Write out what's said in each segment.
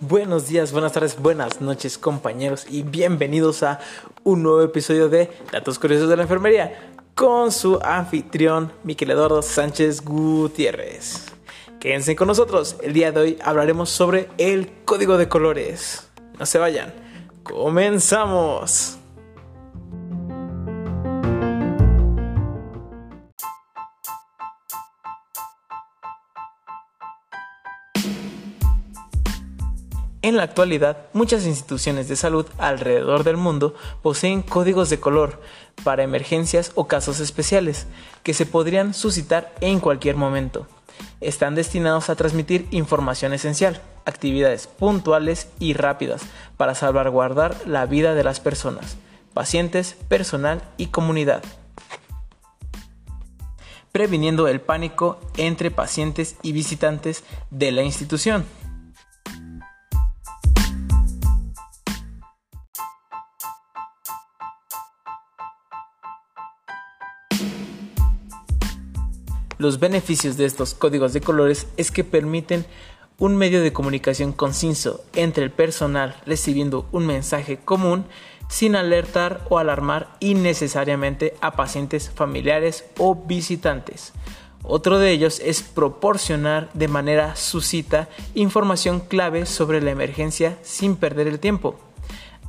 Buenos días, buenas tardes, buenas noches compañeros y bienvenidos a un nuevo episodio de Datos Curiosos de la Enfermería con su anfitrión Miquel Eduardo Sánchez Gutiérrez. Quédense con nosotros, el día de hoy hablaremos sobre el código de colores. No se vayan, comenzamos. En la actualidad, muchas instituciones de salud alrededor del mundo poseen códigos de color para emergencias o casos especiales que se podrían suscitar en cualquier momento. Están destinados a transmitir información esencial, actividades puntuales y rápidas para salvaguardar la vida de las personas, pacientes, personal y comunidad previniendo el pánico entre pacientes y visitantes de la institución. Los beneficios de estos códigos de colores es que permiten un medio de comunicación conciso entre el personal recibiendo un mensaje común sin alertar o alarmar innecesariamente a pacientes familiares o visitantes. Otro de ellos es proporcionar de manera suscita información clave sobre la emergencia sin perder el tiempo,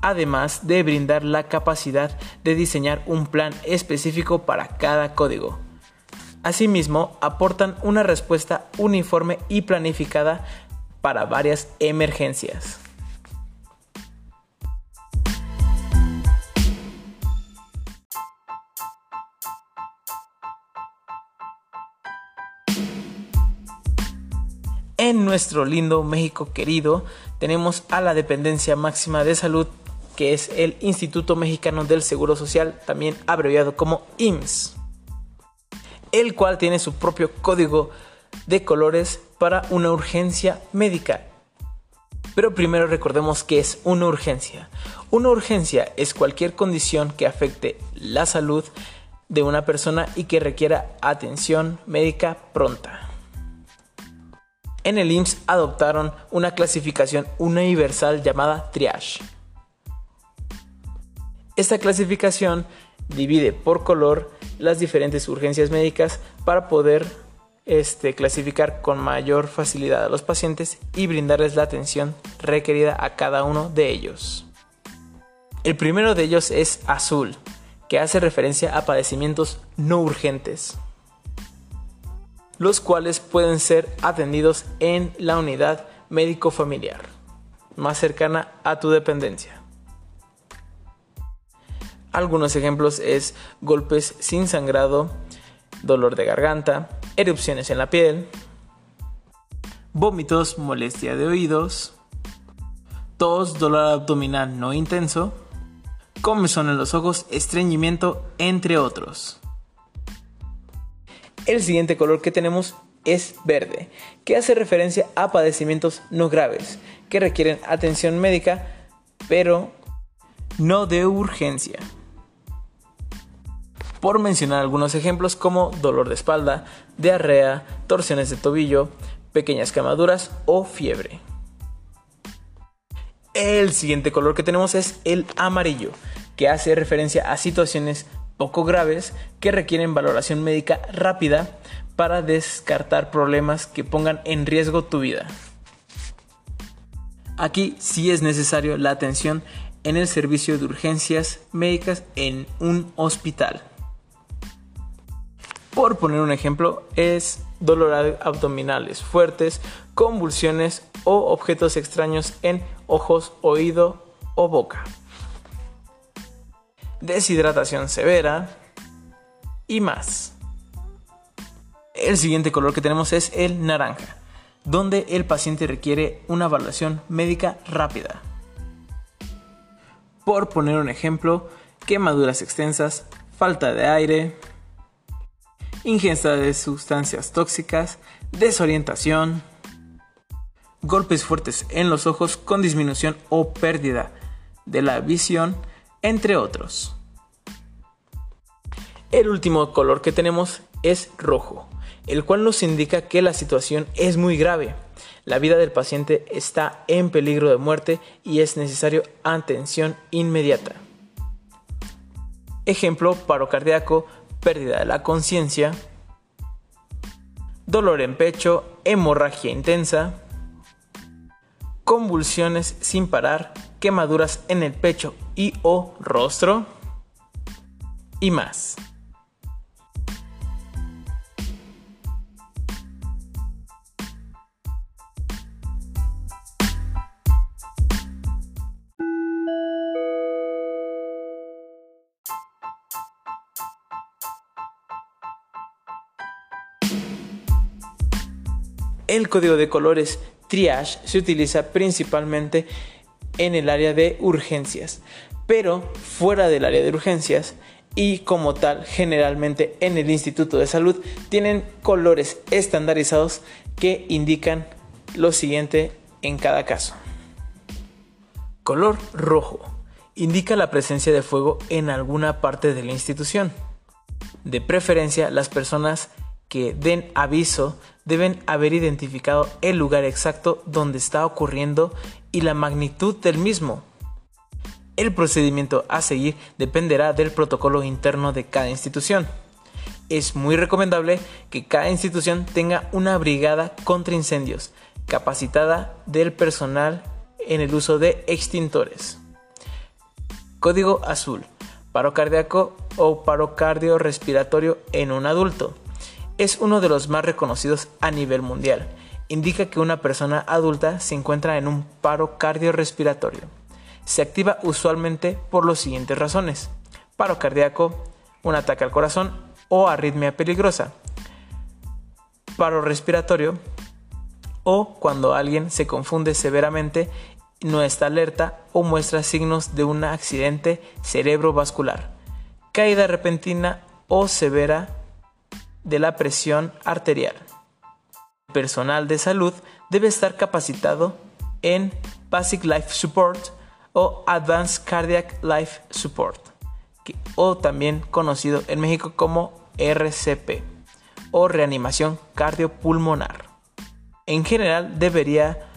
además de brindar la capacidad de diseñar un plan específico para cada código. Asimismo, aportan una respuesta uniforme y planificada para varias emergencias. En nuestro lindo México querido tenemos a la dependencia máxima de salud que es el Instituto Mexicano del Seguro Social, también abreviado como IMSS el cual tiene su propio código de colores para una urgencia médica. Pero primero recordemos que es una urgencia. Una urgencia es cualquier condición que afecte la salud de una persona y que requiera atención médica pronta. En el IMSS adoptaron una clasificación universal llamada triage. Esta clasificación divide por color las diferentes urgencias médicas para poder este, clasificar con mayor facilidad a los pacientes y brindarles la atención requerida a cada uno de ellos. El primero de ellos es azul, que hace referencia a padecimientos no urgentes, los cuales pueden ser atendidos en la unidad médico familiar más cercana a tu dependencia. Algunos ejemplos es golpes sin sangrado, dolor de garganta, erupciones en la piel, vómitos, molestia de oídos, tos, dolor abdominal no intenso, comezón en los ojos, estreñimiento, entre otros. El siguiente color que tenemos es verde, que hace referencia a padecimientos no graves, que requieren atención médica, pero no de urgencia por mencionar algunos ejemplos como dolor de espalda, diarrea, torsiones de tobillo, pequeñas quemaduras o fiebre. El siguiente color que tenemos es el amarillo, que hace referencia a situaciones poco graves que requieren valoración médica rápida para descartar problemas que pongan en riesgo tu vida. Aquí sí es necesario la atención en el servicio de urgencias médicas en un hospital. Por poner un ejemplo, es dolor abdominales fuertes, convulsiones o objetos extraños en ojos, oído o boca. Deshidratación severa y más. El siguiente color que tenemos es el naranja, donde el paciente requiere una evaluación médica rápida. Por poner un ejemplo, quemaduras extensas, falta de aire, ingesta de sustancias tóxicas, desorientación, golpes fuertes en los ojos con disminución o pérdida de la visión, entre otros. El último color que tenemos es rojo, el cual nos indica que la situación es muy grave. La vida del paciente está en peligro de muerte y es necesario atención inmediata. Ejemplo, paro cardíaco, pérdida de la conciencia, dolor en pecho, hemorragia intensa, convulsiones sin parar, quemaduras en el pecho y o rostro y más. El código de colores triage se utiliza principalmente en el área de urgencias, pero fuera del área de urgencias y como tal generalmente en el Instituto de Salud tienen colores estandarizados que indican lo siguiente en cada caso. Color rojo indica la presencia de fuego en alguna parte de la institución. De preferencia, las personas que den aviso deben haber identificado el lugar exacto donde está ocurriendo y la magnitud del mismo. El procedimiento a seguir dependerá del protocolo interno de cada institución. Es muy recomendable que cada institución tenga una brigada contra incendios capacitada del personal en el uso de extintores. Código azul. Paro cardíaco o paro cardiorrespiratorio en un adulto es uno de los más reconocidos a nivel mundial. Indica que una persona adulta se encuentra en un paro cardiorrespiratorio. Se activa usualmente por las siguientes razones. Paro cardíaco, un ataque al corazón o arritmia peligrosa. Paro respiratorio o cuando alguien se confunde severamente, no está alerta o muestra signos de un accidente cerebrovascular. Caída repentina o severa de la presión arterial. El personal de salud debe estar capacitado en Basic Life Support o Advanced Cardiac Life Support, o también conocido en México como RCP o reanimación cardiopulmonar. En general debería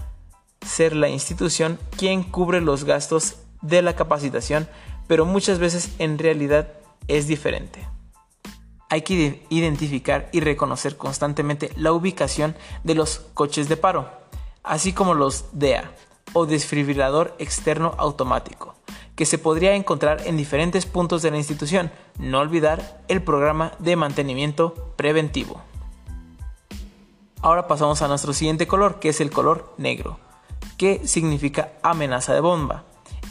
ser la institución quien cubre los gastos de la capacitación, pero muchas veces en realidad es diferente hay que identificar y reconocer constantemente la ubicación de los coches de paro, así como los DEA o desfibrilador externo automático, que se podría encontrar en diferentes puntos de la institución. No olvidar el programa de mantenimiento preventivo. Ahora pasamos a nuestro siguiente color, que es el color negro, que significa amenaza de bomba.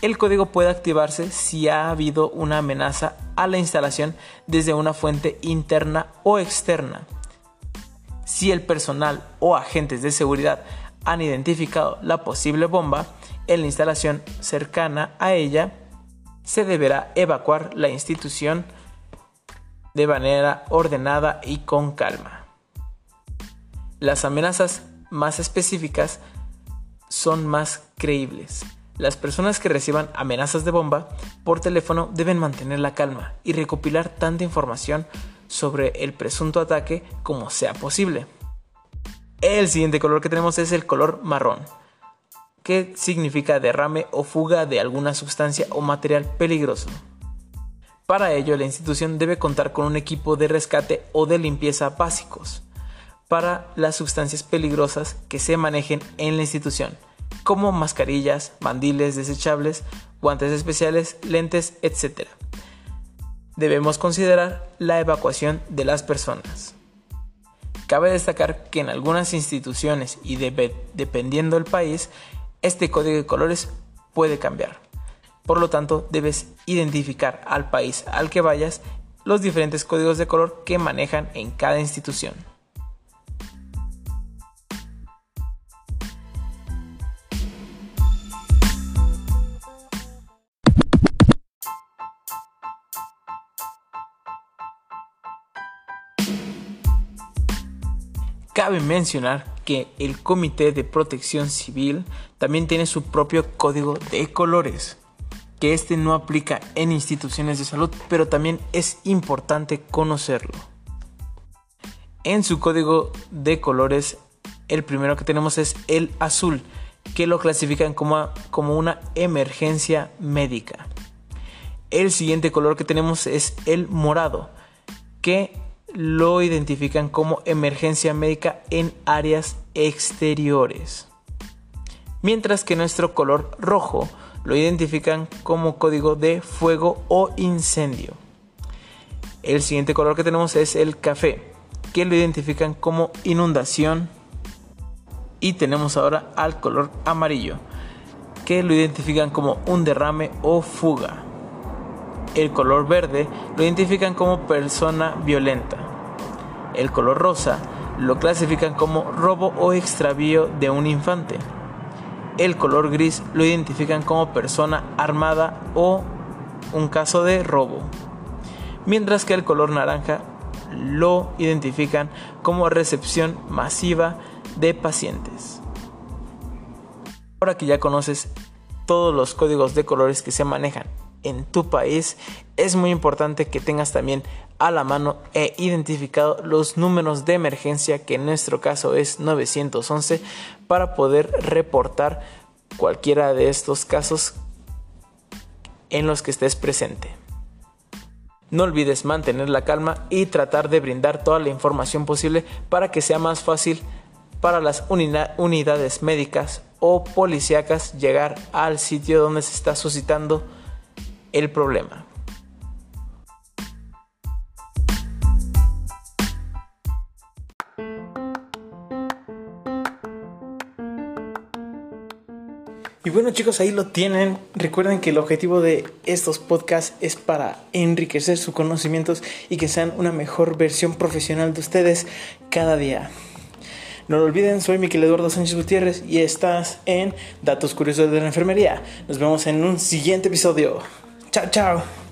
El código puede activarse si ha habido una amenaza a la instalación desde una fuente interna o externa. Si el personal o agentes de seguridad han identificado la posible bomba en la instalación cercana a ella, se deberá evacuar la institución de manera ordenada y con calma. Las amenazas más específicas son más creíbles. Las personas que reciban amenazas de bomba por teléfono deben mantener la calma y recopilar tanta información sobre el presunto ataque como sea posible. El siguiente color que tenemos es el color marrón, que significa derrame o fuga de alguna sustancia o material peligroso. Para ello, la institución debe contar con un equipo de rescate o de limpieza básicos para las sustancias peligrosas que se manejen en la institución como mascarillas, mandiles desechables, guantes especiales, lentes, etc. Debemos considerar la evacuación de las personas. Cabe destacar que en algunas instituciones y dependiendo del país, este código de colores puede cambiar. Por lo tanto, debes identificar al país al que vayas los diferentes códigos de color que manejan en cada institución. Cabe mencionar que el Comité de Protección Civil también tiene su propio código de colores, que este no aplica en instituciones de salud, pero también es importante conocerlo. En su código de colores, el primero que tenemos es el azul, que lo clasifican como, como una emergencia médica. El siguiente color que tenemos es el morado, que lo identifican como emergencia médica en áreas exteriores. Mientras que nuestro color rojo lo identifican como código de fuego o incendio. El siguiente color que tenemos es el café, que lo identifican como inundación. Y tenemos ahora al color amarillo, que lo identifican como un derrame o fuga. El color verde lo identifican como persona violenta. El color rosa lo clasifican como robo o extravío de un infante. El color gris lo identifican como persona armada o un caso de robo. Mientras que el color naranja lo identifican como recepción masiva de pacientes. Ahora que ya conoces todos los códigos de colores que se manejan en tu país, es muy importante que tengas también a la mano e identificado los números de emergencia, que en nuestro caso es 911, para poder reportar cualquiera de estos casos en los que estés presente. No olvides mantener la calma y tratar de brindar toda la información posible para que sea más fácil para las unidades médicas o policíacas llegar al sitio donde se está suscitando el problema. Y bueno chicos, ahí lo tienen. Recuerden que el objetivo de estos podcasts es para enriquecer sus conocimientos y que sean una mejor versión profesional de ustedes cada día. No lo olviden, soy Miquel Eduardo Sánchez Gutiérrez y estás en Datos Curiosos de la Enfermería. Nos vemos en un siguiente episodio. Chao, chao.